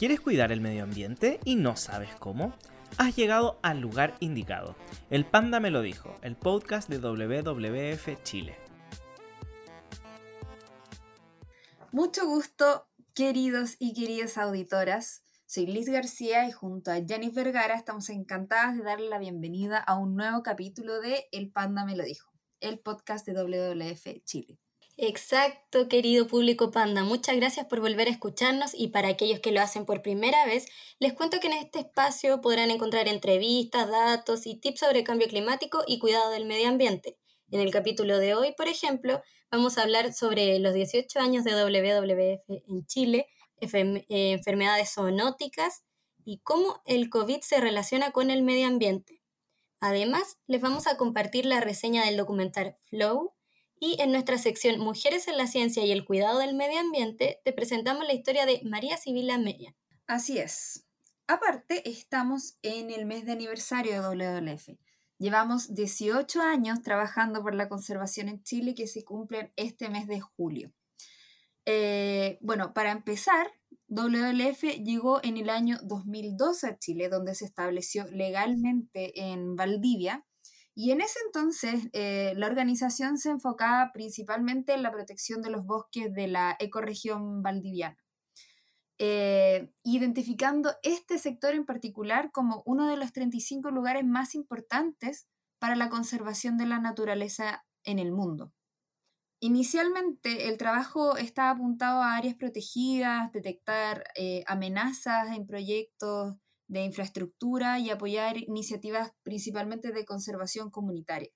¿Quieres cuidar el medio ambiente y no sabes cómo? Has llegado al lugar indicado. El Panda me lo dijo, el podcast de WWF Chile. Mucho gusto, queridos y queridas auditoras. Soy Liz García y junto a Janice Vergara estamos encantadas de darle la bienvenida a un nuevo capítulo de El Panda me lo dijo, el podcast de WWF Chile. Exacto, querido público panda. Muchas gracias por volver a escucharnos y para aquellos que lo hacen por primera vez, les cuento que en este espacio podrán encontrar entrevistas, datos y tips sobre cambio climático y cuidado del medio ambiente. En el capítulo de hoy, por ejemplo, vamos a hablar sobre los 18 años de WWF en Chile, eh, enfermedades zoonóticas y cómo el COVID se relaciona con el medio ambiente. Además, les vamos a compartir la reseña del documental Flow, y en nuestra sección Mujeres en la Ciencia y el Cuidado del Medio Ambiente te presentamos la historia de María Sibila Mella. Así es. Aparte, estamos en el mes de aniversario de WWF. Llevamos 18 años trabajando por la conservación en Chile que se cumplen este mes de julio. Eh, bueno, para empezar, WWF llegó en el año 2012 a Chile, donde se estableció legalmente en Valdivia y en ese entonces eh, la organización se enfocaba principalmente en la protección de los bosques de la ecorregión valdiviana, eh, identificando este sector en particular como uno de los 35 lugares más importantes para la conservación de la naturaleza en el mundo. Inicialmente el trabajo estaba apuntado a áreas protegidas, detectar eh, amenazas en proyectos de infraestructura y apoyar iniciativas principalmente de conservación comunitaria.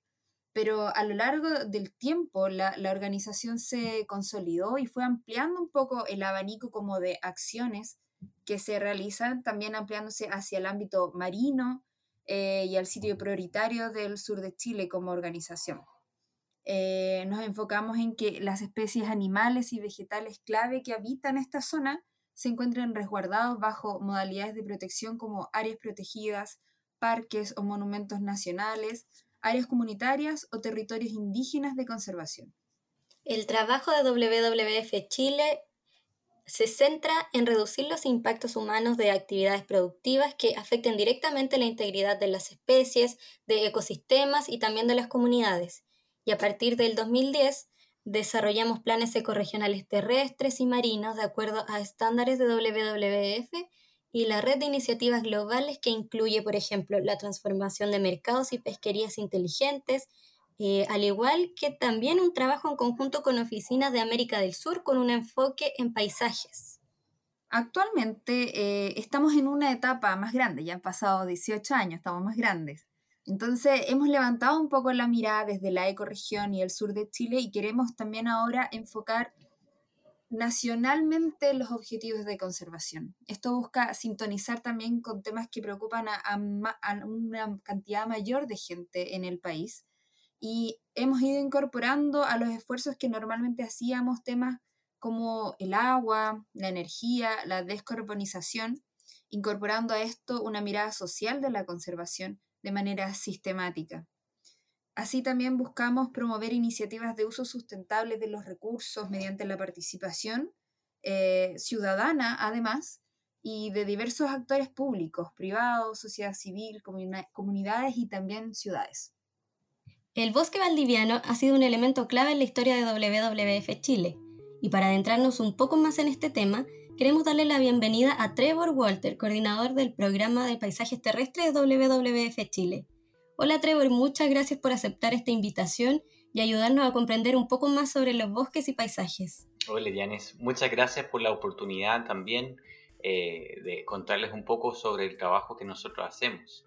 Pero a lo largo del tiempo la, organización se consolidó y fue ampliando un poco el abanico como de acciones que se realizan, también ampliándose hacia el ámbito marino eh, y al sitio prioritario del sur de Chile como organización. Eh, nos enfocamos en que las especies animales y vegetales clave que habitan esta zona se encuentran resguardados bajo modalidades de protección como áreas protegidas, parques o monumentos nacionales, áreas comunitarias o territorios indígenas de conservación. El trabajo de WWF Chile se centra en reducir los impactos humanos de actividades productivas que afecten directamente la integridad de las especies, de ecosistemas y también de las comunidades. Y a partir del 2010 Desarrollamos planes ecorregionales terrestres y marinos de acuerdo a estándares de WWF y la red de iniciativas globales que incluye, por ejemplo, la transformación de mercados y pesquerías inteligentes, eh, al igual que también un trabajo en conjunto con oficinas de América del Sur con un enfoque en paisajes. Actualmente eh, estamos en una etapa más grande, ya han pasado 18 años, estamos más grandes. Entonces, hemos levantado un poco la mirada desde la ecorregión y el sur de Chile y queremos también ahora enfocar nacionalmente los objetivos de conservación. Esto busca sintonizar también con temas que preocupan a, una cantidad mayor de gente en el país y hemos ido incorporando a los esfuerzos que normalmente hacíamos temas como el agua, la energía, la descarbonización, incorporando a esto una mirada social de la conservación de manera sistemática. Así también buscamos promover iniciativas de uso sustentable de los recursos mediante la participación eh, ciudadana, además, y de diversos actores públicos, privados, sociedad civil, comunidades y también ciudades. El bosque valdiviano ha sido un elemento clave en la historia de WWF Chile, y para adentrarnos un poco más en este tema, Queremos darle la bienvenida a Trevor Walter, coordinador del programa de paisajes terrestres de WWF Chile. Hola Trevor, muchas gracias por aceptar esta invitación y ayudarnos a comprender un poco más sobre los bosques y paisajes. Hola Dianes, muchas gracias por la oportunidad también eh, de contarles un poco sobre el trabajo que nosotros hacemos.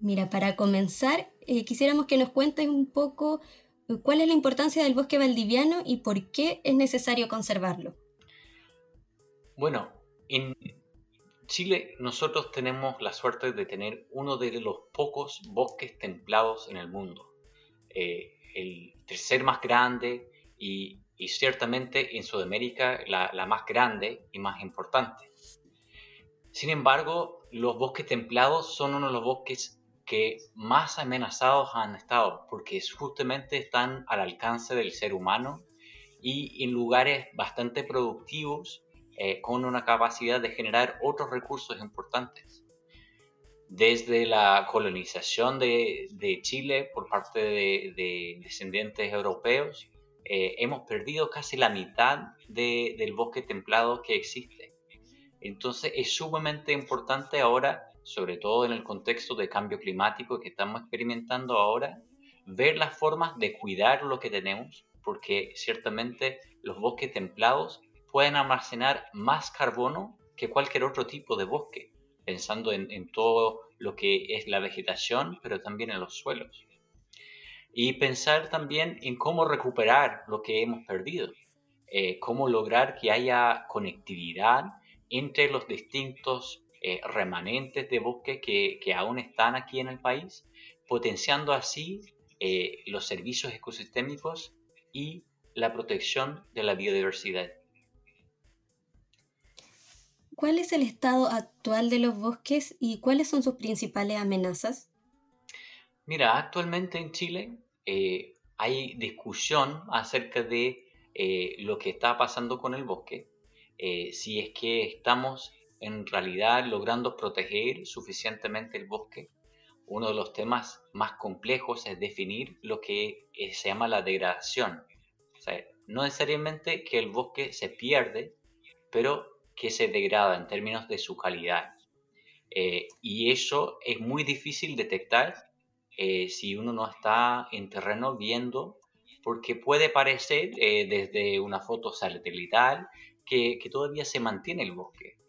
Mira, para comenzar, eh, quisiéramos que nos cuentes un poco eh, cuál es la importancia del bosque valdiviano y por qué es necesario conservarlo. Bueno, en Chile nosotros tenemos la suerte de tener uno de los pocos bosques templados en el mundo. Eh, el tercer más grande y, ciertamente en Sudamérica la, más grande y más importante. Sin embargo, los bosques templados son uno de los bosques que más amenazados han estado porque justamente están al alcance del ser humano y en lugares bastante productivos eh, con una capacidad de generar otros recursos importantes. Desde la colonización de, Chile por parte de, descendientes europeos, eh, hemos perdido casi la mitad del bosque templado que existe. Entonces es sumamente importante ahora, sobre todo en el contexto de cambio climático que estamos experimentando ahora, ver las formas de cuidar lo que tenemos, porque ciertamente los bosques templados pueden almacenar más carbono que cualquier otro tipo de bosque, pensando en, todo lo que es la vegetación, pero también en los suelos. Y pensar también en cómo recuperar lo que hemos perdido, eh, cómo lograr que haya conectividad entre los distintos eh, remanentes de bosque que, aún están aquí en el país, potenciando así eh, los servicios ecosistémicos y la protección de la biodiversidad. ¿Cuál es el estado actual de los bosques y cuáles son sus principales amenazas? Mira, actualmente en Chile eh, hay discusión acerca de eh, lo que está pasando con el bosque, si es que estamos en realidad logrando proteger suficientemente el bosque uno de los temas más complejos es definir lo que eh, se llama la degradación. no necesariamente que el bosque se pierde, pero que se degrada en términos de su calidad. Eh, y eso es muy difícil detectar eh, si uno no está en terreno viendo, porque puede parecer desde una foto satelital que, todavía se mantiene el bosque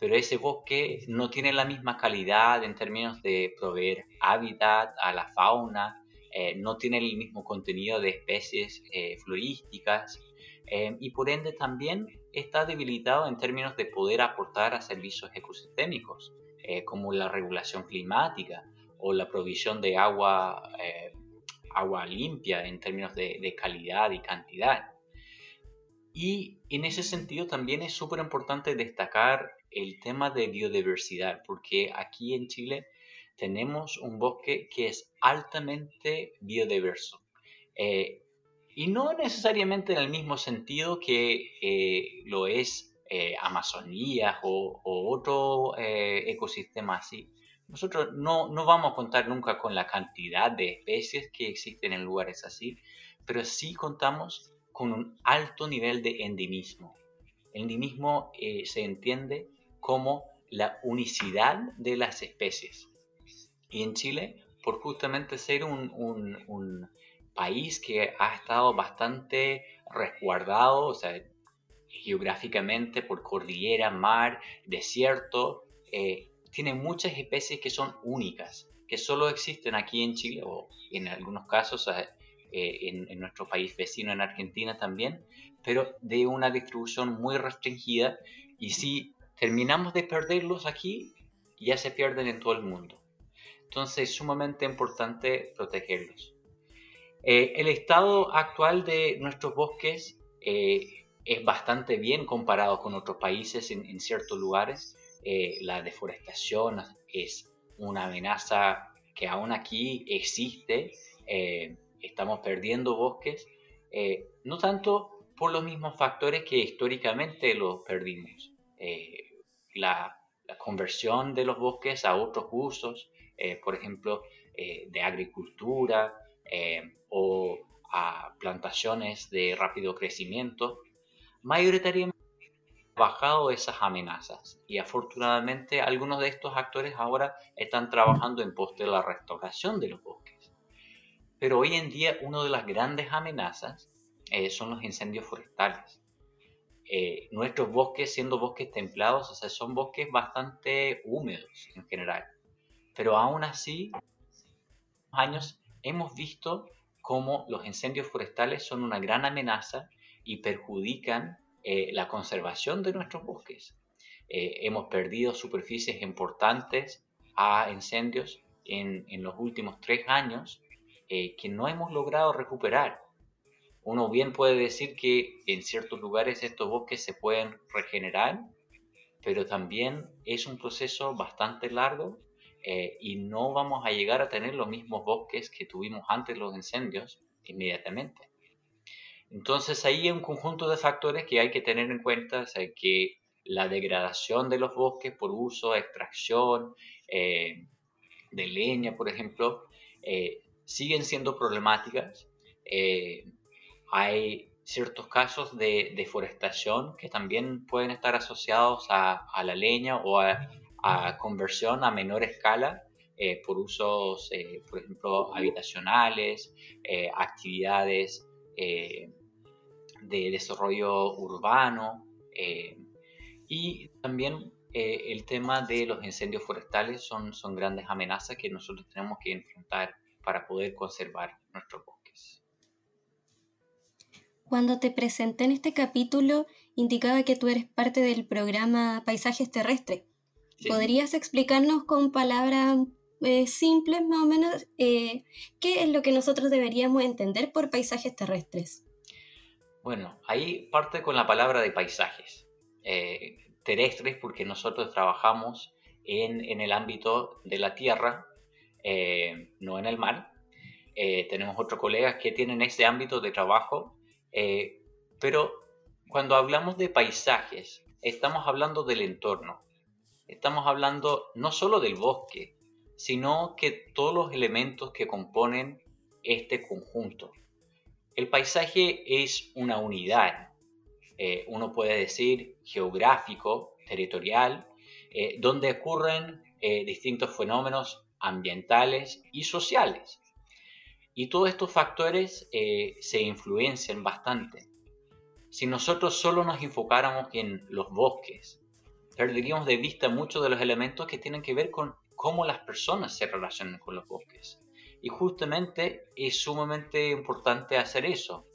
pero ese bosque no tiene la misma calidad en términos de proveer hábitat a la fauna, eh, no tiene el mismo contenido de especies eh, florísticas eh, y por ende también está debilitado en términos de poder aportar a servicios ecosistémicos como la regulación climática o la provisión de agua, agua limpia en términos de calidad y cantidad. Y en ese sentido también es súper importante destacar el tema de biodiversidad, porque aquí en Chile tenemos un bosque que es altamente biodiverso. Eh, y no necesariamente en el mismo sentido que eh, lo es eh, Amazonía o, otro ecosistema así. Nosotros no, no vamos a contar nunca con la cantidad de especies que existen en lugares así, pero sí contamos con un alto nivel de endemismo. Endemismo se entiende como la unicidad de las especies. Y en Chile, por justamente ser un, país que ha estado bastante resguardado, o sea, geográficamente por cordillera, mar, desierto, eh, tiene muchas especies que son únicas, que solo existen aquí en Chile o en algunos casos eh, en, en, nuestro país vecino, en Argentina también, pero de una distribución muy restringida y sí terminamos de perderlos aquí, ya se pierden en todo el mundo. Entonces es sumamente importante protegerlos. Eh, el estado actual de nuestros bosques eh, es bastante bien comparado con otros países en, ciertos lugares. Eh, la deforestación es una amenaza que aún aquí existe. estamos perdiendo bosques, no tanto por los mismos factores que históricamente los perdimos la, conversión de los bosques a otros usos, por ejemplo, de agricultura eh, o a plantaciones de rápido crecimiento, mayoritariamente han bajado esas amenazas y afortunadamente algunos de estos actores ahora están trabajando en pos de la restauración de los bosques. Pero hoy en día una de las grandes amenazas son los incendios forestales. Eh, nuestros bosques, siendo bosques templados, o sea, son bosques bastante húmedos en general. Pero aún así, años hemos visto cómo los incendios forestales son una gran amenaza y perjudican eh, la conservación de nuestros bosques. Eh, hemos perdido superficies importantes a incendios en, en los últimos tres años que no hemos logrado recuperar uno bien puede decir que en ciertos lugares estos bosques se pueden regenerar, pero también es un proceso bastante largo eh, y no vamos a llegar a tener los mismos bosques que tuvimos antes los incendios inmediatamente. Entonces ahí hay un conjunto de factores que hay que tener en cuenta, que la degradación de los bosques por uso, extracción de leña, por ejemplo, siguen siendo problemáticas. hay ciertos casos de deforestación que también pueden estar asociados a, la leña o a, conversión a menor escala eh, por usos, eh, por ejemplo, habitacionales, eh, actividades de desarrollo urbano y también el tema de los incendios forestales son, son grandes amenazas que nosotros tenemos que enfrentar para poder conservar nuestro bosque. Cuando te presenté en este capítulo, indicaba que tú eres parte del programa Paisajes Terrestres. ¿Podrías explicarnos con palabras eh, simples, más o menos, eh, qué es lo que nosotros deberíamos entender por paisajes terrestres? Bueno, ahí parte con la palabra de paisajes. Eh, terrestres porque nosotros trabajamos en, en, el ámbito de la tierra, no en el mar. tenemos otros colegas que tienen ese ámbito de trabajo eh, pero cuando hablamos de paisajes, estamos hablando del entorno. Estamos hablando no solo del bosque, sino que todos los elementos que componen este conjunto. El paisaje es una unidad, eh, uno puede decir geográfico, territorial, eh, donde ocurren distintos fenómenos ambientales y sociales. Y todos estos factores eh, se influencian bastante. Si nosotros solo nos enfocáramos en los bosques, perderíamos de vista muchos de los elementos que tienen que ver con cómo las personas se relacionan con los bosques. Y justamente es sumamente importante hacer eso,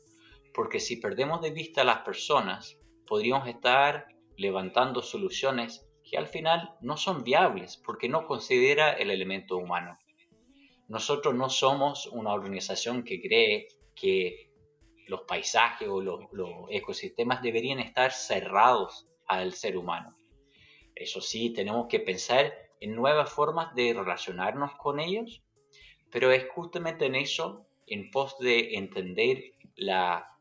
porque si perdemos de vista a las personas, podríamos estar levantando soluciones que al final no son viables porque no considera el elemento humano. Nosotros no somos una organización que cree que los paisajes o los, ecosistemas deberían estar cerrados al ser humano. Eso sí, tenemos que pensar en nuevas formas de relacionarnos con ellos, pero es justamente en eso, en pos de entender la,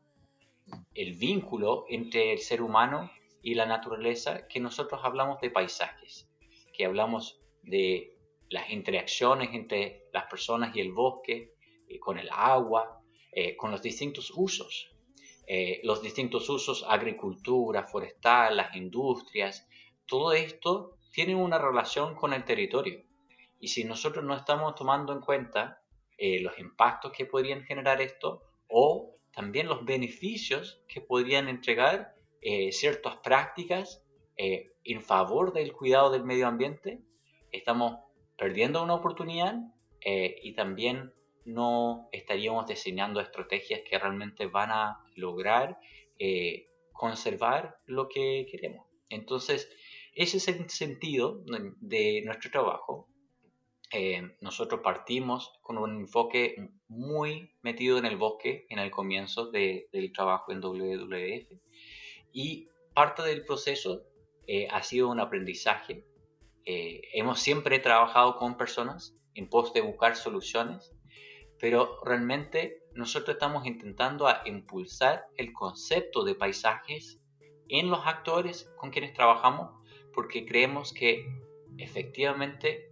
el vínculo entre el ser humano y la naturaleza, que nosotros hablamos de paisajes, que hablamos de las interacciones entre las personas y el bosque, eh, con el agua, eh, con los distintos usos. Eh, los distintos usos, agricultura, forestal, las industrias, todo esto tiene una relación con el territorio. Y si nosotros no estamos tomando en cuenta los impactos que podrían generar esto o también los beneficios que podrían entregar ciertas prácticas en favor del cuidado del medio ambiente, estamos perdiendo una oportunidad eh, y también no estaríamos diseñando estrategias que realmente van a lograr eh, conservar lo que queremos. Entonces, ese es el sentido de nuestro trabajo. Eh, nosotros partimos con un enfoque muy metido en el bosque en el comienzo del trabajo en WWF y parte del proceso ha sido un aprendizaje eh, hemos siempre trabajado con personas en pos de buscar soluciones, pero realmente nosotros estamos intentando impulsar el concepto de paisajes en los actores con quienes trabajamos porque creemos que efectivamente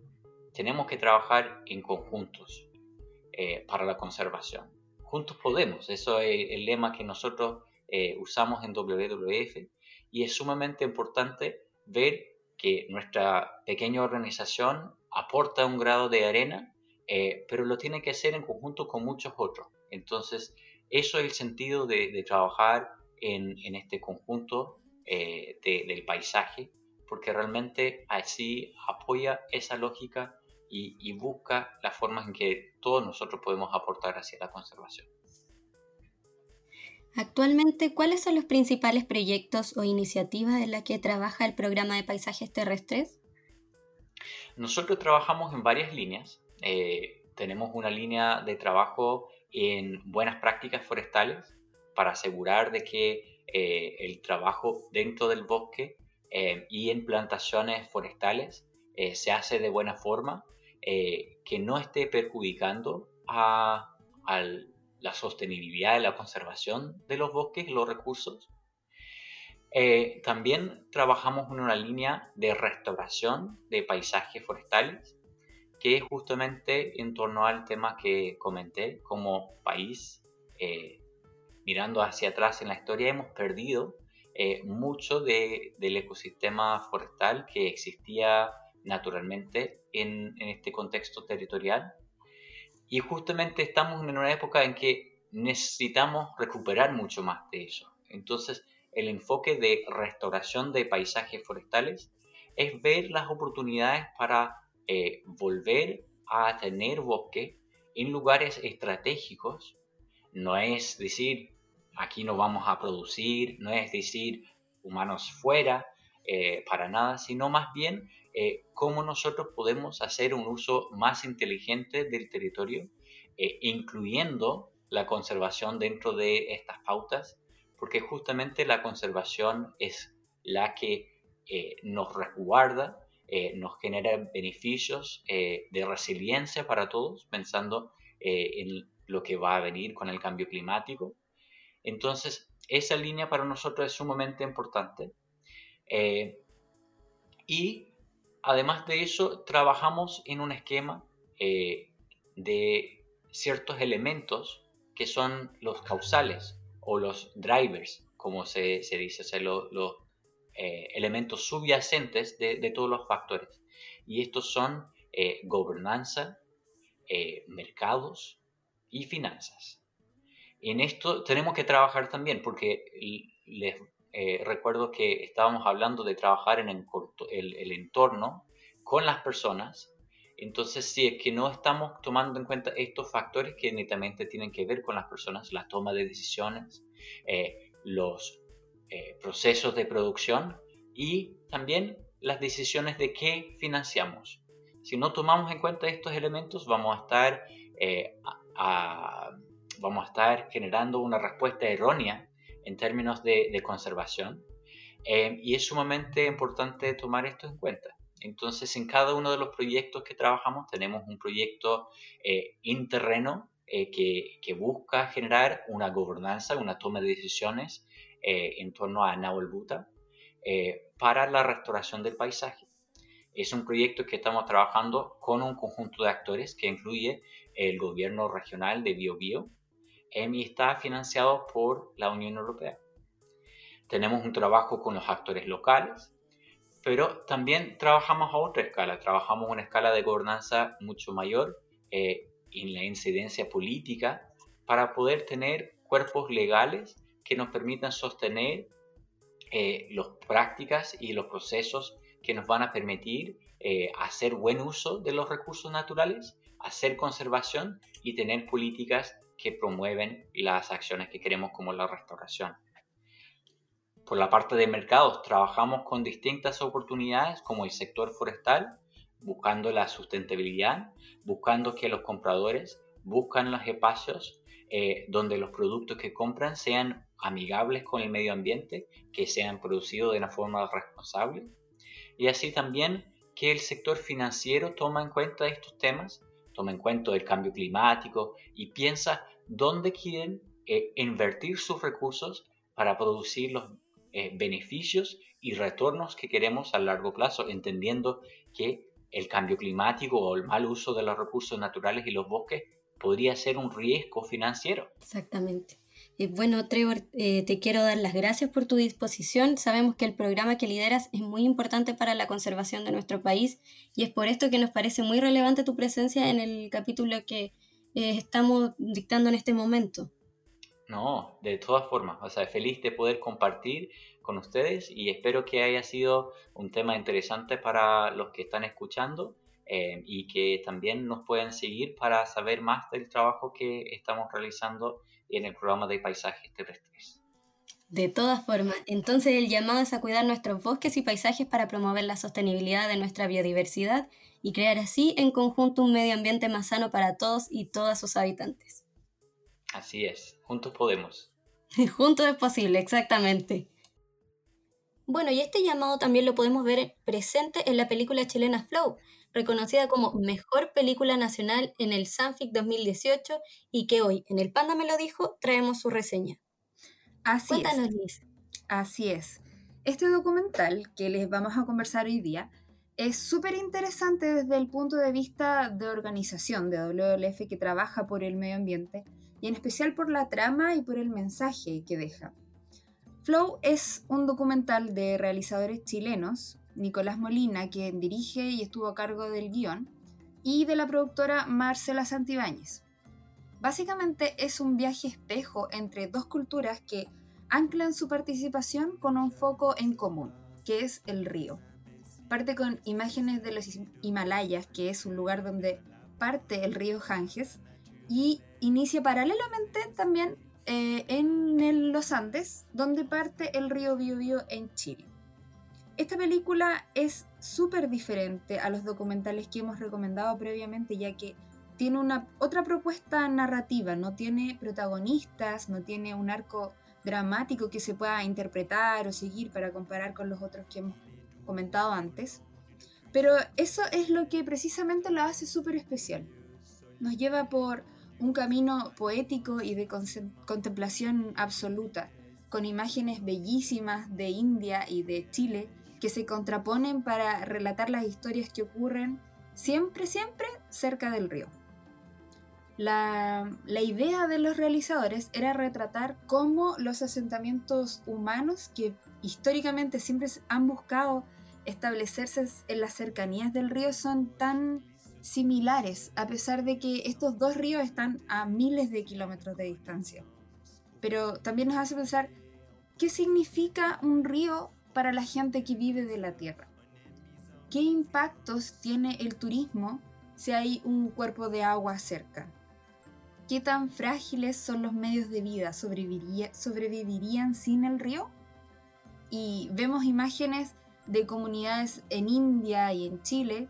tenemos que trabajar en conjuntos eh, para la conservación. Juntos podemos, eso es el lema que nosotros eh, usamos en WWF y es sumamente importante ver que nuestra pequeña organización aporta un grado de arena, eh, pero lo tiene que hacer en conjunto con muchos otros. Entonces, eso es el sentido de, trabajar en, este conjunto eh, del paisaje, porque realmente así apoya esa lógica y, y busca las formas en que todos nosotros podemos aportar hacia la conservación. Actualmente, ¿cuáles son los principales proyectos o iniciativas en las que trabaja el programa de paisajes terrestres? Nosotros trabajamos en varias líneas. Eh, tenemos una línea de trabajo en buenas prácticas forestales para asegurar de que eh, el trabajo dentro del bosque eh, y en plantaciones forestales se hace de buena forma, que no esté perjudicando a, al, la sostenibilidad y la conservación de los bosques los recursos. Eh, también trabajamos en una línea de restauración de paisajes forestales, que es justamente en torno al tema que comenté, como país, eh, mirando hacia atrás en la historia, hemos perdido eh, mucho del ecosistema forestal que existía naturalmente en, en este contexto territorial. Y justamente estamos en una época en que necesitamos recuperar mucho más de eso. Entonces, el enfoque de restauración de paisajes forestales es ver las oportunidades para eh, volver a tener bosque en lugares estratégicos. No es decir, aquí no vamos a producir, no es decir, humanos fuera, eh, para nada, sino más bien eh, cómo nosotros podemos hacer un uso más inteligente del territorio, incluyendo la conservación dentro de estas pautas porque justamente la conservación es la que eh, nos resguarda, eh, nos genera beneficios eh, de resiliencia para todos, pensando en lo que va a venir con el cambio climático. Entonces, esa línea para nosotros es sumamente importante. y además de eso, trabajamos en un esquema de ciertos elementos que son los causales o los drivers, como se, dice, o sea, los, eh, elementos subyacentes de, todos los factores. Y estos son eh, gobernanza, eh, mercados y finanzas. En esto tenemos que trabajar también, porque les recuerdo que estábamos hablando de trabajar en el entorno con las personas entonces, si es que no estamos tomando en cuenta estos factores que netamente tienen que ver con las personas, la toma de decisiones, eh, los eh, procesos de producción y también las decisiones de qué financiamos. Si no tomamos en cuenta estos elementos, vamos a estar, eh, vamos a estar generando una respuesta errónea en términos de, de conservación. y es sumamente importante tomar esto en cuenta. Entonces, en cada uno de los proyectos que trabajamos tenemos un proyecto eh, interreno eh, que, busca generar una gobernanza, una toma de decisiones eh, en torno a Nahuel Buta eh, para la restauración del paisaje. Es un proyecto que estamos trabajando con un conjunto de actores que incluye el gobierno regional de Biobío y está financiado por la Unión Europea. Tenemos un trabajo con los actores locales, pero también trabajamos a otra escala, trabajamos una escala de gobernanza mucho mayor eh, en la incidencia política para poder tener cuerpos legales que nos permitan sostener eh, las prácticas y los procesos que nos van a permitir eh, hacer buen uso de los recursos naturales, hacer conservación y tener políticas que promueven las acciones que queremos como la restauración. Por la parte de mercados, trabajamos con distintas oportunidades como el sector forestal, buscando la sustentabilidad, buscando que los compradores buscan los espacios eh, donde los productos que compran sean amigables con el medio ambiente, que sean producidos de una forma responsable. Y así también que el sector financiero toma en cuenta estos temas, toma en cuenta el cambio climático y piensa dónde quieren eh, invertir sus recursos para producir los eh, beneficios y retornos que queremos a largo plazo, entendiendo que el cambio climático o el mal uso de los recursos naturales y los bosques podría ser un riesgo financiero. Exactamente. Eh, bueno, Trevor, eh, te quiero dar las gracias por tu disposición. Sabemos que el programa que lideras es muy importante para la conservación de nuestro país y es por esto que nos parece muy relevante tu presencia en el capítulo que estamos dictando en este momento. No, de todas formas, o sea, feliz de poder compartir con ustedes y espero que haya sido un tema interesante para los que están escuchando eh, y que también nos puedan seguir para saber más del trabajo que estamos realizando en el programa de paisajes terrestres. De todas formas, entonces el llamado es a cuidar nuestros bosques y paisajes para promover la sostenibilidad de nuestra biodiversidad y crear así en conjunto un medio ambiente más sano para todos y todas sus habitantes. Así es, juntos podemos. juntos es posible, exactamente. Bueno, y este llamado también lo podemos ver presente en la película chilena Flow, reconocida como Mejor Película Nacional en el Sanfic 2018 y que hoy, en el Panda me lo dijo, traemos su reseña. Así es. Así es. Este documental que les vamos a conversar hoy día es súper interesante desde el punto de vista de organización de WWF que trabaja por el medio ambiente y en especial por la trama y por el mensaje que deja. Flow es un documental de realizadores chilenos, Nicolás Molina, quien dirige y estuvo a cargo del guion, y de la productora Marcela Santibáñez. Básicamente es un viaje espejo entre dos culturas que anclan su participación con un foco en común, que es el río. Parte con imágenes de los Himalayas, que es un lugar donde parte el río Ganges, y inicia paralelamente también eh, en los Andes, donde parte el río Biobío en Chile. Esta película es súper diferente a los documentales que hemos recomendado previamente, ya que tiene una otra propuesta narrativa, no tiene protagonistas, no tiene un arco dramático que se pueda interpretar o seguir para comparar con los otros que hemos comentado antes. Pero eso es lo que precisamente lo hace súper especial. Nos lleva por un camino poético y de contemplación absoluta, con imágenes bellísimas de India y de Chile que se contraponen para relatar las historias que ocurren siempre, siempre cerca del río. La, idea de los realizadores era retratar cómo los asentamientos humanos que históricamente siempre han buscado establecerse en las cercanías del río son tan similares, a pesar de que estos dos ríos están a miles de kilómetros de distancia. Pero también nos hace pensar qué significa un río para la gente que vive de la tierra. ¿Qué impactos tiene el turismo si hay un cuerpo de agua cerca? ¿Qué tan frágiles son los medios de vida? ¿Sobrevivirían sin el río? Y vemos imágenes de comunidades en India y en Chile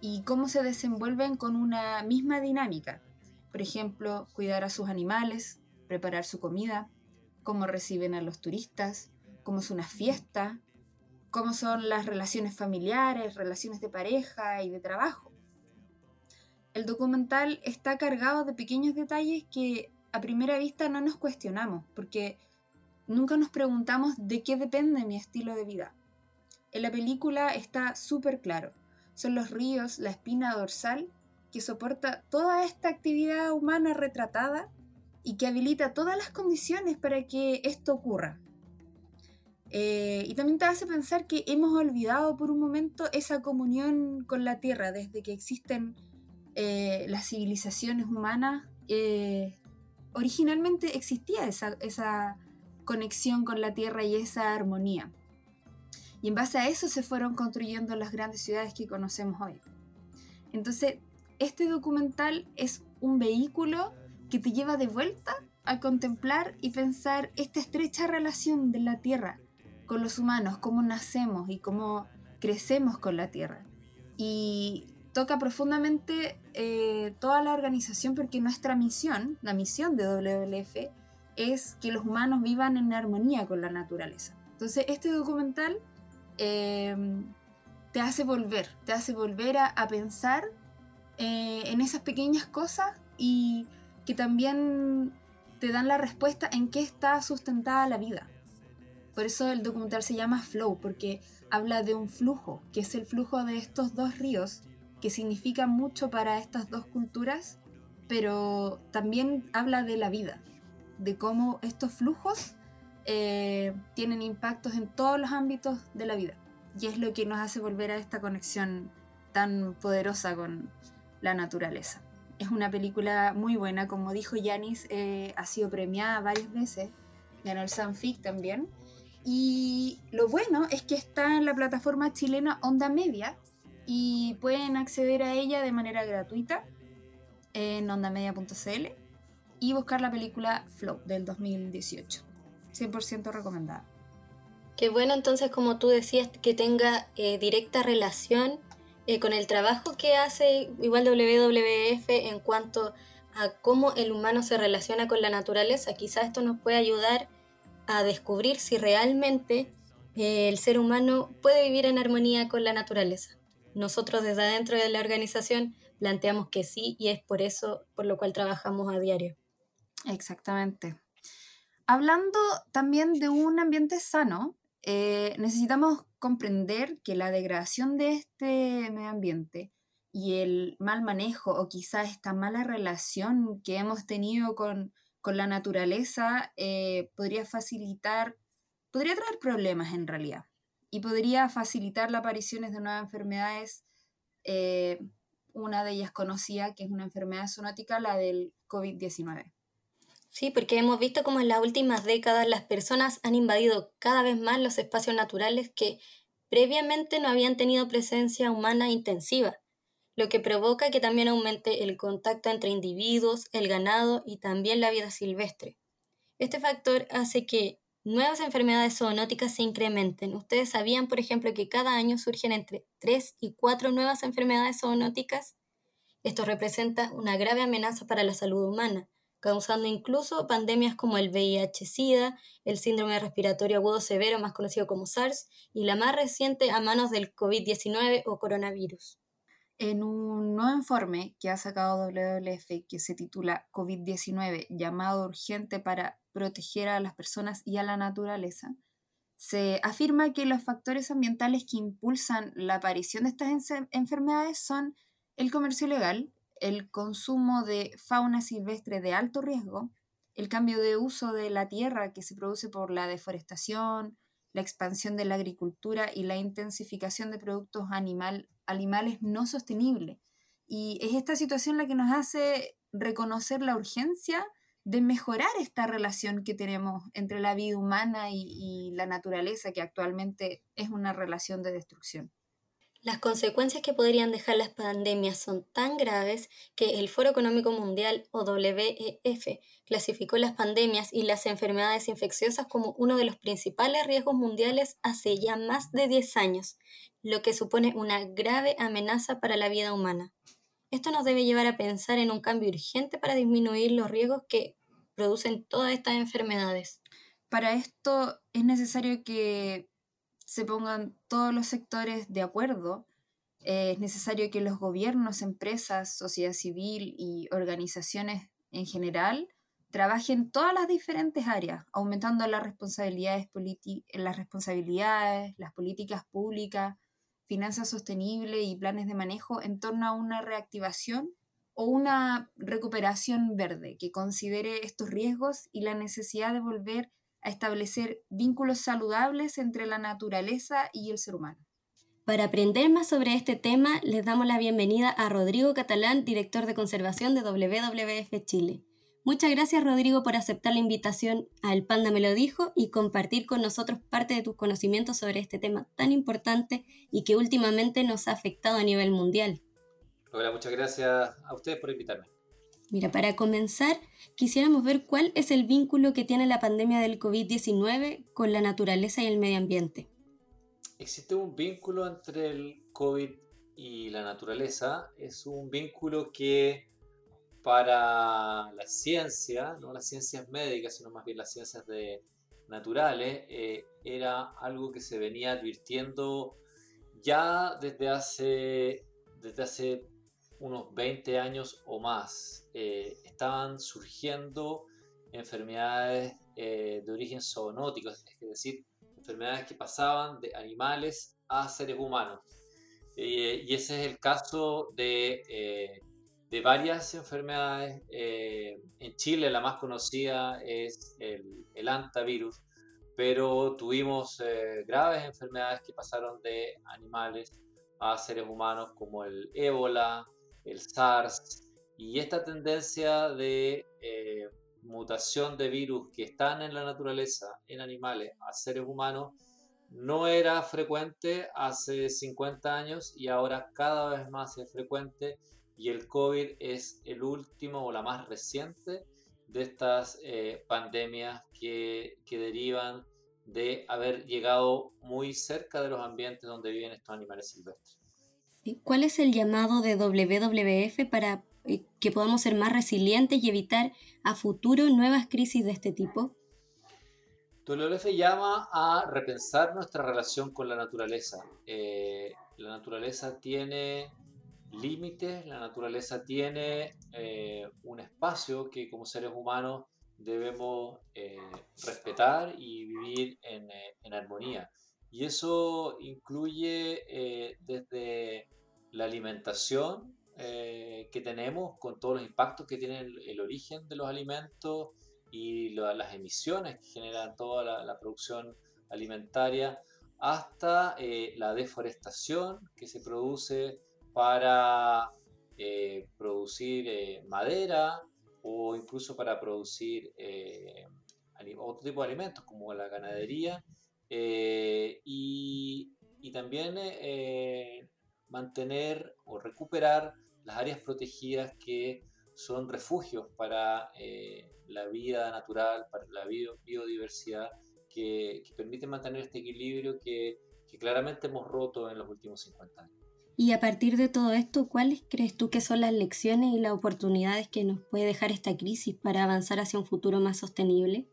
y cómo se desenvuelven con una misma dinámica. Por ejemplo, cuidar a sus animales, preparar su comida, cómo reciben a los turistas, cómo es una fiesta, cómo son las relaciones familiares, relaciones de pareja y de trabajo el documental está cargado de pequeños detalles que a primera vista no nos cuestionamos, porque nunca nos preguntamos de qué depende mi estilo de vida. En la película está súper claro. Son los ríos, la espina dorsal, que soporta toda esta actividad humana retratada y que habilita todas las condiciones para que esto ocurra. Eh, y también te hace pensar que hemos olvidado por un momento esa comunión con la tierra desde que existen eh, las civilizaciones humanas, eh, originalmente existía esa, esa conexión con la tierra y esa armonía. Y en base a eso se fueron construyendo las grandes ciudades que conocemos hoy. Entonces, este documental es un vehículo que te lleva de vuelta a contemplar y pensar esta estrecha relación de la tierra con los humanos, cómo nacemos y cómo crecemos con la tierra. Y toca profundamente eh, toda la organización porque nuestra misión, la misión de WWF, es que los humanos vivan en armonía con la naturaleza. Entonces, este documental eh, te hace volver, te hace volver a, pensar eh, en esas pequeñas cosas y que también te dan la respuesta en qué está sustentada la vida. Por eso el documental se llama Flow, porque habla de un flujo, que es el flujo de estos dos ríos que significa mucho para estas dos culturas, pero también habla de la vida, de cómo estos flujos eh, tienen impactos en todos los ámbitos de la vida. Y es lo que nos hace volver a esta conexión tan poderosa con la naturaleza. Es una película muy buena, como dijo Yanis, eh, ha sido premiada varias veces, ganó el Sanfic también. Y lo bueno es que está en la plataforma chilena Onda Media, y pueden acceder a ella de manera gratuita en ondamedia.cl y buscar la película Flow del 2018. 100% recomendada. Qué bueno entonces, como tú decías, que tenga eh, directa relación eh, con el trabajo que hace igual WWF en cuanto a cómo el humano se relaciona con la naturaleza. Quizás esto nos puede ayudar a descubrir si realmente eh, el ser humano puede vivir en armonía con la naturaleza. Nosotros desde adentro de la organización planteamos que sí y es por eso por lo cual trabajamos a diario. Exactamente. Hablando también de un ambiente sano, eh, necesitamos comprender que la degradación de este medio ambiente y el mal manejo o quizá esta mala relación que hemos tenido con, la naturaleza eh, podría facilitar, podría traer problemas en realidad y podría facilitar la aparición de nuevas enfermedades. Eh, una de ellas conocida, que es una enfermedad zoonótica, la del COVID-19. Sí, porque hemos visto cómo en las últimas décadas las personas han invadido cada vez más los espacios naturales que previamente no habían tenido presencia humana intensiva, lo que provoca que también aumente el contacto entre individuos, el ganado y también la vida silvestre. Este factor hace que nuevas enfermedades zoonóticas se incrementen. Ustedes sabían, por ejemplo, que cada año surgen entre 3 y 4 nuevas enfermedades zoonóticas. Esto representa una grave amenaza para la salud humana, causando incluso pandemias como el VIH-Sida, el síndrome respiratorio agudo severo más conocido como SARS y la más reciente a manos del COVID-19 o coronavirus. En un nuevo informe que ha sacado WWF que se titula COVID-19, llamado urgente para proteger a las personas y a la naturaleza, se afirma que los factores ambientales que impulsan la aparición de estas enfermedades son el comercio ilegal, el consumo de fauna silvestre de alto riesgo, el cambio de uso de la tierra que se produce por la deforestación, la expansión de la agricultura y la intensificación de productos animal, animales no sostenibles. Y es esta situación la que nos hace reconocer la urgencia de mejorar esta relación que tenemos entre la vida humana y, la naturaleza, que actualmente es una relación de destrucción. Las consecuencias que podrían dejar las pandemias son tan graves que el Foro Económico Mundial o WEF clasificó las pandemias y las enfermedades infecciosas como uno de los principales riesgos mundiales hace ya más de 10 años, lo que supone una grave amenaza para la vida humana. Esto nos debe llevar a pensar en un cambio urgente para disminuir los riesgos que producen todas estas enfermedades. Para esto es necesario que se pongan todos los sectores de acuerdo. es necesario que los gobiernos, empresas, sociedad civil y organizaciones en general trabajen todas las diferentes áreas, aumentando las responsabilidades, las responsabilidades, las políticas públicas, finanzas sostenibles y planes de manejo en torno a una reactivación o una recuperación verde que considere estos riesgos y la necesidad de volver a establecer vínculos saludables entre la naturaleza y el ser humano. Para aprender más sobre este tema, les damos la bienvenida a Rodrigo Catalán, director de conservación de WWF Chile. Muchas gracias Rodrigo por aceptar la invitación a El Panda Me lo dijo y compartir con nosotros parte de tus conocimientos sobre este tema tan importante y que últimamente nos ha afectado a nivel mundial. Hola, muchas gracias a ustedes por invitarme. Mira, para comenzar, quisiéramos ver cuál es el vínculo que tiene la pandemia del COVID-19 con la naturaleza y el medio ambiente. Existe un vínculo entre el COVID y la naturaleza. Es un vínculo que para la ciencia, no las ciencias médicas, sino más bien las ciencias de, naturales, eh, era algo que se venía advirtiendo ya desde hace, desde hace unos 20 años o más. Eh, estaban surgiendo enfermedades eh, de origen zoonótico, es decir, enfermedades que pasaban de animales a seres humanos. y ese es el caso de de varias enfermedades. Eh, en Chile la más conocida es el, el antavirus, pero tuvimos eh, graves enfermedades que pasaron de animales a seres humanos como el ébola, el SARS, y esta tendencia de eh, mutación de virus que están en la naturaleza, en animales, a seres humanos, no era frecuente hace 50 años y ahora cada vez más es frecuente y el COVID es el último o la más reciente de estas eh, pandemias que, que, derivan de haber llegado muy cerca de los ambientes donde viven estos animales silvestres. ¿Cuál es el llamado de WWF para eh, que podamos ser más resilientes y evitar a futuro nuevas crisis de este tipo? WWF llama a repensar nuestra relación con la naturaleza. Eh, la naturaleza tiene límites, la naturaleza tiene eh, un espacio que como seres humanos debemos respetar y vivir en, armonía. Y eso incluye eh, desde la alimentación que tenemos, con todos los impactos que tiene el, origen de los alimentos y las emisiones que generan toda la, producción alimentaria, hasta la deforestación que se produce para producir madera, o incluso para producir eh, otro tipo de alimentos como la ganadería eh, y, también eh, mantener o recuperar las áreas protegidas que son refugios para la vida natural, para la biodiversidad, que, permiten mantener este equilibrio que, que claramente hemos roto en los últimos 50 años. Y a partir de todo esto, ¿cuáles crees tú que son las lecciones y las oportunidades que nos puede dejar esta crisis para avanzar hacia un futuro más sostenible?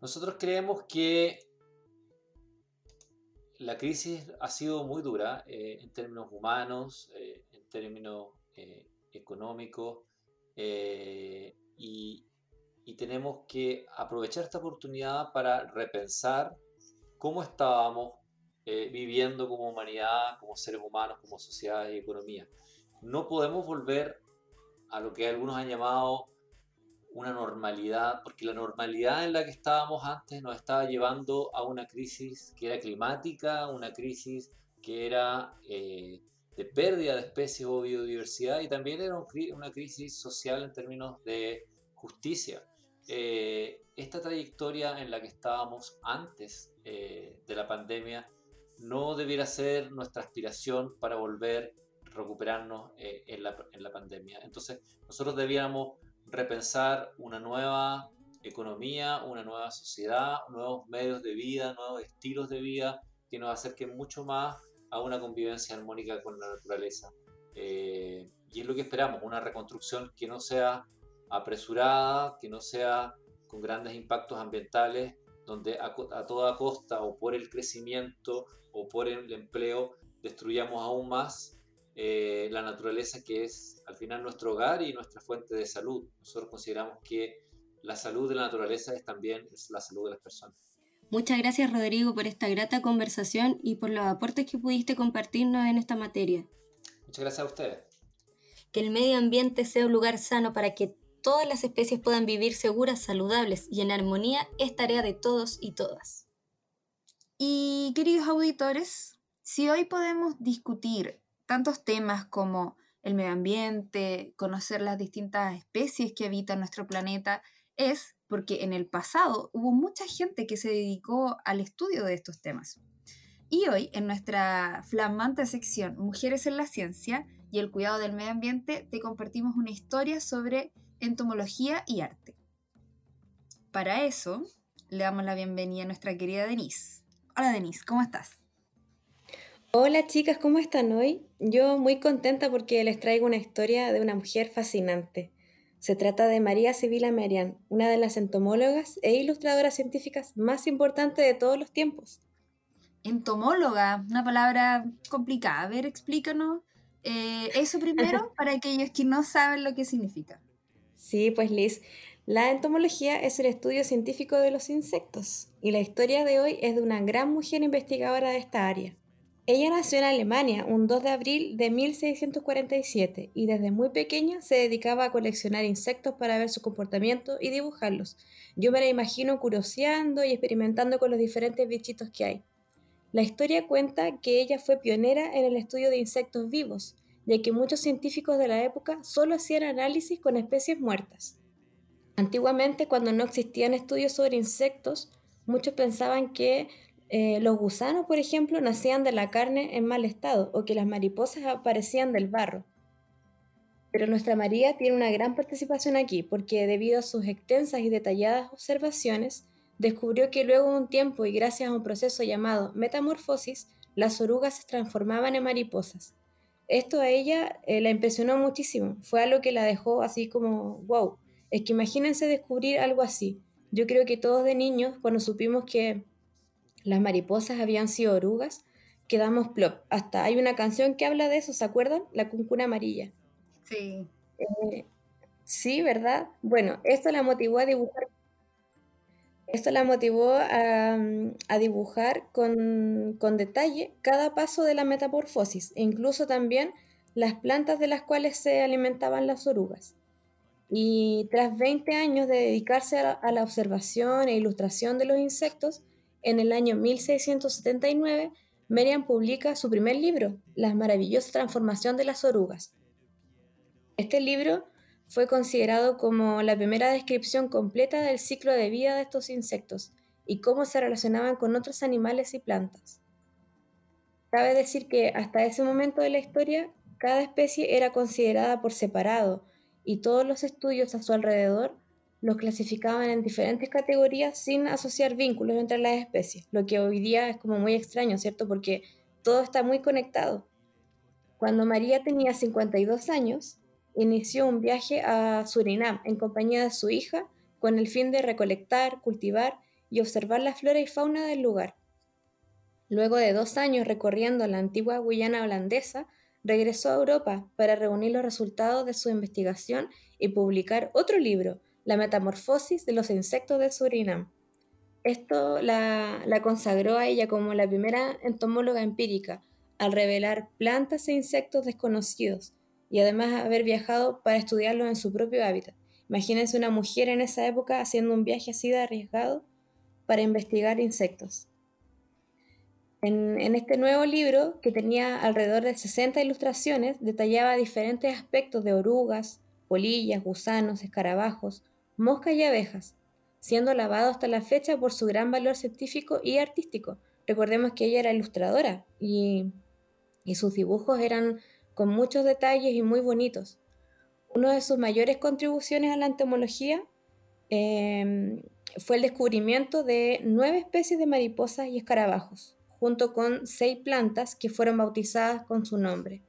Nosotros creemos que la crisis ha sido muy dura eh, en términos humanos, eh, en términos eh, económicos, y, tenemos que aprovechar esta oportunidad para repensar cómo estábamos viviendo como humanidad, como seres humanos, como sociedad y economía. No podemos volver a lo que algunos han llamado una normalidad, porque la normalidad en la que estábamos antes nos estaba llevando a una crisis que era climática, una crisis que era eh, de pérdida de especies o biodiversidad y también era una crisis social en términos de justicia. Eh, esta trayectoria en la que estábamos antes de la pandemia no debiera ser nuestra aspiración para volver recuperarnos eh, en, la, en, la, pandemia. Entonces, nosotros debíamos repensar una nueva economía, una nueva sociedad, nuevos medios de vida, nuevos estilos de vida que nos acerquen mucho más a una convivencia armónica con la naturaleza. Eh, y es lo que esperamos, una reconstrucción que no sea apresurada, que no sea con grandes impactos ambientales, donde a, a, toda costa o por el crecimiento o por el empleo destruyamos aún más eh, la naturaleza que es al final nuestro hogar y nuestra fuente de salud. Nosotros consideramos que la salud de la naturaleza es también es la salud de las personas. Muchas gracias Rodrigo por esta grata conversación y por los aportes que pudiste compartirnos en esta materia. Muchas gracias a ustedes. Que el medio ambiente sea un lugar sano para que todas las especies puedan vivir seguras, saludables y en armonía es tarea de todos y todas. Y queridos auditores, si hoy podemos discutir tantos temas como el medio ambiente, conocer las distintas especies que habitan nuestro planeta, es porque en el pasado hubo mucha gente que se dedicó al estudio de estos temas. Y hoy, en nuestra flamante sección Mujeres en la Ciencia y el Cuidado del Medio Ambiente, te compartimos una historia sobre entomología y arte. Para eso, le damos la bienvenida a nuestra querida Denise. Hola Denise, ¿cómo estás? Hola chicas, ¿cómo están hoy? Yo muy contenta porque les traigo una historia de una mujer fascinante. Se trata de María Sibila Merian, una de las entomólogas e ilustradoras científicas más importantes de todos los tiempos. Entomóloga, una palabra complicada. A ver, explícanos eh, eso primero para aquellos que no saben lo que significa. Sí, pues Liz, la entomología es el estudio científico de los insectos y la historia de hoy es de una gran mujer investigadora de esta área. Ella nació en Alemania un 2 de abril de 1647 y desde muy pequeña se dedicaba a coleccionar insectos para ver su comportamiento y dibujarlos. Yo me la imagino curioseando y experimentando con los diferentes bichitos que hay. La historia cuenta que ella fue pionera en el estudio de insectos vivos, ya que muchos científicos de la época solo hacían análisis con especies muertas. Antiguamente, cuando no existían estudios sobre insectos, muchos pensaban que eh, los gusanos, por ejemplo, nacían de la carne en mal estado o que las mariposas aparecían del barro. Pero nuestra María tiene una gran participación aquí porque debido a sus extensas y detalladas observaciones, descubrió que luego de un tiempo y gracias a un proceso llamado metamorfosis, las orugas se transformaban en mariposas. Esto a ella eh, la impresionó muchísimo, fue algo que la dejó así como, wow, es que imagínense descubrir algo así. Yo creo que todos de niños, cuando supimos que las mariposas habían sido orugas, quedamos plop. Hasta hay una canción que habla de eso, ¿se acuerdan? La cuncuna amarilla. Sí. Eh, sí, ¿verdad? Bueno, esto la motivó a dibujar Esto la motivó a, mm, dibujar con, detalle cada paso de la metamorfosis, e incluso también las plantas de las cuales se alimentaban las orugas. Y tras 20 años de dedicarse a la, observación e ilustración de los insectos, en el año 1679, Merian publica su primer libro, La maravillosa transformación de las orugas. Este libro fue considerado como la primera descripción completa del ciclo de vida de estos insectos y cómo se relacionaban con otros animales y plantas. Cabe decir que hasta ese momento de la historia, cada especie era considerada por separado y todos los estudios a su alrededor los clasificaban en diferentes categorías sin asociar vínculos entre las especies, lo que hoy día es como muy extraño, ¿cierto? Porque todo está muy conectado. Cuando María tenía 52 años, inició un viaje a Surinam en compañía de su hija con el fin de recolectar, cultivar y observar la flora y fauna del lugar. Luego de dos años recorriendo la antigua Guyana holandesa, regresó a Europa para reunir los resultados de su investigación y publicar otro libro, La Metamorfosis de los Insectos de Surinam. Esto la, la consagró a ella como la primera entomóloga empírica, al revelar plantas e insectos desconocidos, y además haber viajado para estudiarlos en su propio hábitat. Imagínense una mujer en esa época haciendo un viaje así de arriesgado para investigar insectos. En, en, este nuevo libro, que tenía alrededor de 60 ilustraciones, detallaba diferentes aspectos de orugas, polillas, gusanos, escarabajos, moscas y abejas, siendo alabado hasta la fecha por su gran valor científico y artístico. Recordemos que ella era ilustradora y, y sus dibujos eran con muchos detalles y muy bonitos. Una de sus mayores contribuciones a la entomología em, fue el descubrimiento de nueve especies de mariposas y escarabajos, junto con seis plantas que fueron bautizadas con su nombre.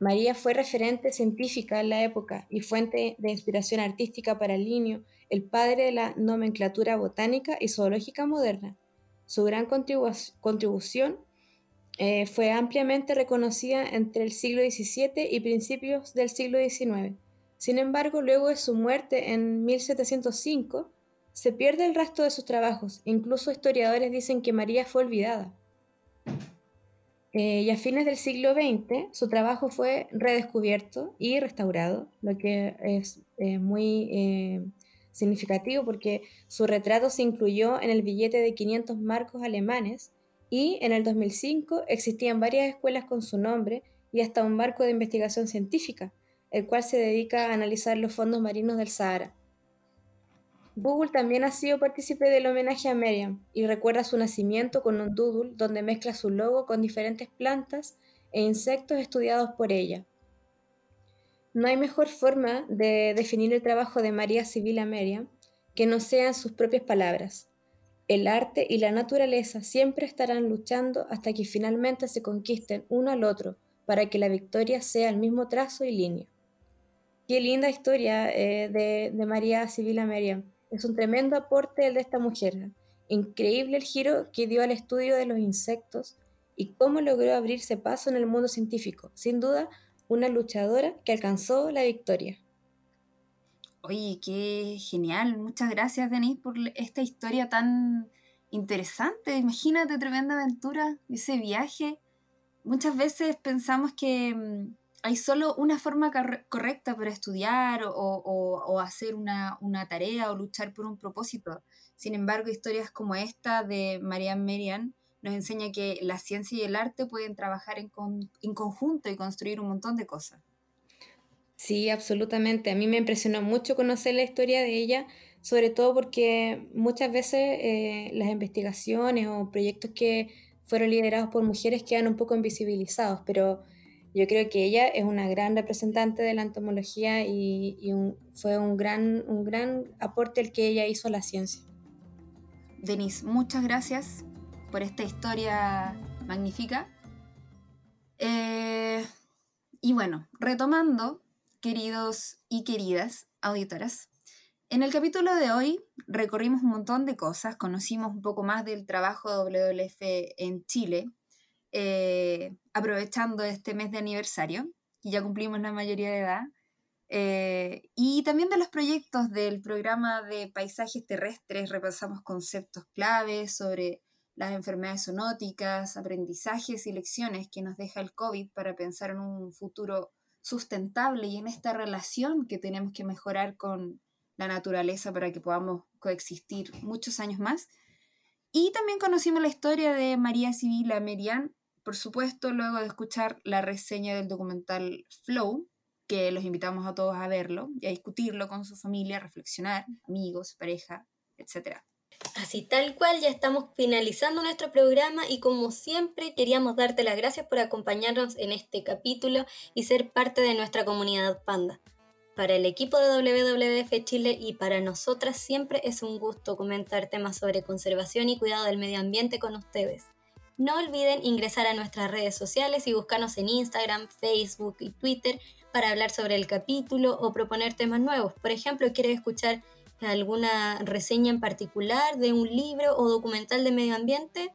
María fue referente científica en la época y fuente de inspiración artística para Linio, el padre de la nomenclatura botánica y zoológica moderna. Su gran contribución eh, fue ampliamente reconocida entre el siglo XVII y principios del siglo XIX. Sin embargo, luego de su muerte en 1705, se pierde el rastro de sus trabajos. Incluso historiadores dicen que María fue olvidada. Eh, y a fines del siglo XX, su trabajo fue redescubierto y restaurado, lo que es eh, muy significativo porque su retrato se incluyó en el billete de 500 marcos alemanes y en el 2005 existían varias escuelas con su nombre y hasta un barco de investigación científica, el cual se dedica a analizar los fondos marinos del Sahara. Google también ha sido partícipe del homenaje a Miriam y recuerda su nacimiento con un doodle donde mezcla su logo con diferentes plantas e insectos estudiados por ella. No hay mejor forma de definir el trabajo de María Sibila Meriam que no sean sus propias palabras. El arte y la naturaleza siempre estarán luchando hasta que finalmente se conquisten uno al otro para que la victoria sea el mismo trazo y línea. Qué linda historia eh, de, María Sibila Meriam. Es un tremendo aporte el de esta mujer. Increíble el giro que dio al estudio de los insectos y cómo logró abrirse paso en el mundo científico. Sin duda, una luchadora que alcanzó la victoria. Oye, qué genial. Muchas gracias, Denise, por esta historia tan interesante. Imagínate, tremenda aventura, ese viaje. Muchas veces pensamos que mm, hay solo una forma correcta para estudiar o, hacer una, tarea o luchar por un propósito. Sin embargo, historias como esta de Marianne Merian nos enseña que la ciencia y el arte pueden trabajar en conjunto y construir un montón de cosas. Sí, absolutamente. A mí me impresionó mucho conocer la historia de ella, sobre todo porque muchas veces eh, las investigaciones o proyectos que fueron liderados por mujeres quedan un poco invisibilizados, pero yo creo que ella es una gran representante de la entomología y, fue un gran, un gran aporte el que ella hizo a la ciencia. Denise, muchas gracias por esta historia magnífica. Eh, y bueno, retomando, queridos y queridas auditoras. En el capítulo de hoy recorrimos un montón de cosas, conocimos un poco más del trabajo de WWF en Chile, eh, aprovechando este mes de aniversario, y ya cumplimos la mayoría de edad. Eh, y también de los proyectos del programa de paisajes terrestres repasamos conceptos claves sobre las enfermedades zoonóticas, aprendizajes y lecciones que nos deja el COVID para pensar en un futuro sustentable y en esta relación que tenemos que mejorar con la naturaleza para que podamos coexistir muchos años más. Y también conocimos la historia de María Sibila Merian, por supuesto, luego de escuchar la reseña del documental Flow, que los invitamos a todos a verlo y a discutirlo con su familia, reflexionar, amigos, pareja, etc. Así tal cual, ya estamos finalizando nuestro programa y como siempre queríamos darte las gracias por acompañarnos en este capítulo y ser parte de nuestra comunidad panda. Para el equipo de WWF Chile y para nosotras siempre es un gusto comentar temas sobre conservación y cuidado del medio ambiente con ustedes. No olviden ingresar a nuestras redes sociales y buscarnos en Instagram, Facebook y Twitter para hablar sobre el capítulo o proponer temas nuevos. Por ejemplo, ¿quieres escuchar alguna reseña en particular de un libro o documental de medio ambiente,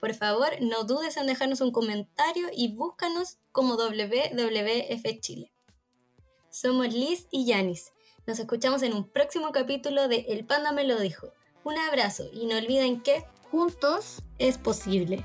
por favor no dudes en dejarnos un comentario y búscanos como WWF Chile. Somos Liz y Yanis. Nos escuchamos en un próximo capítulo de El Panda me lo dijo. Un abrazo y no olviden que juntos es posible.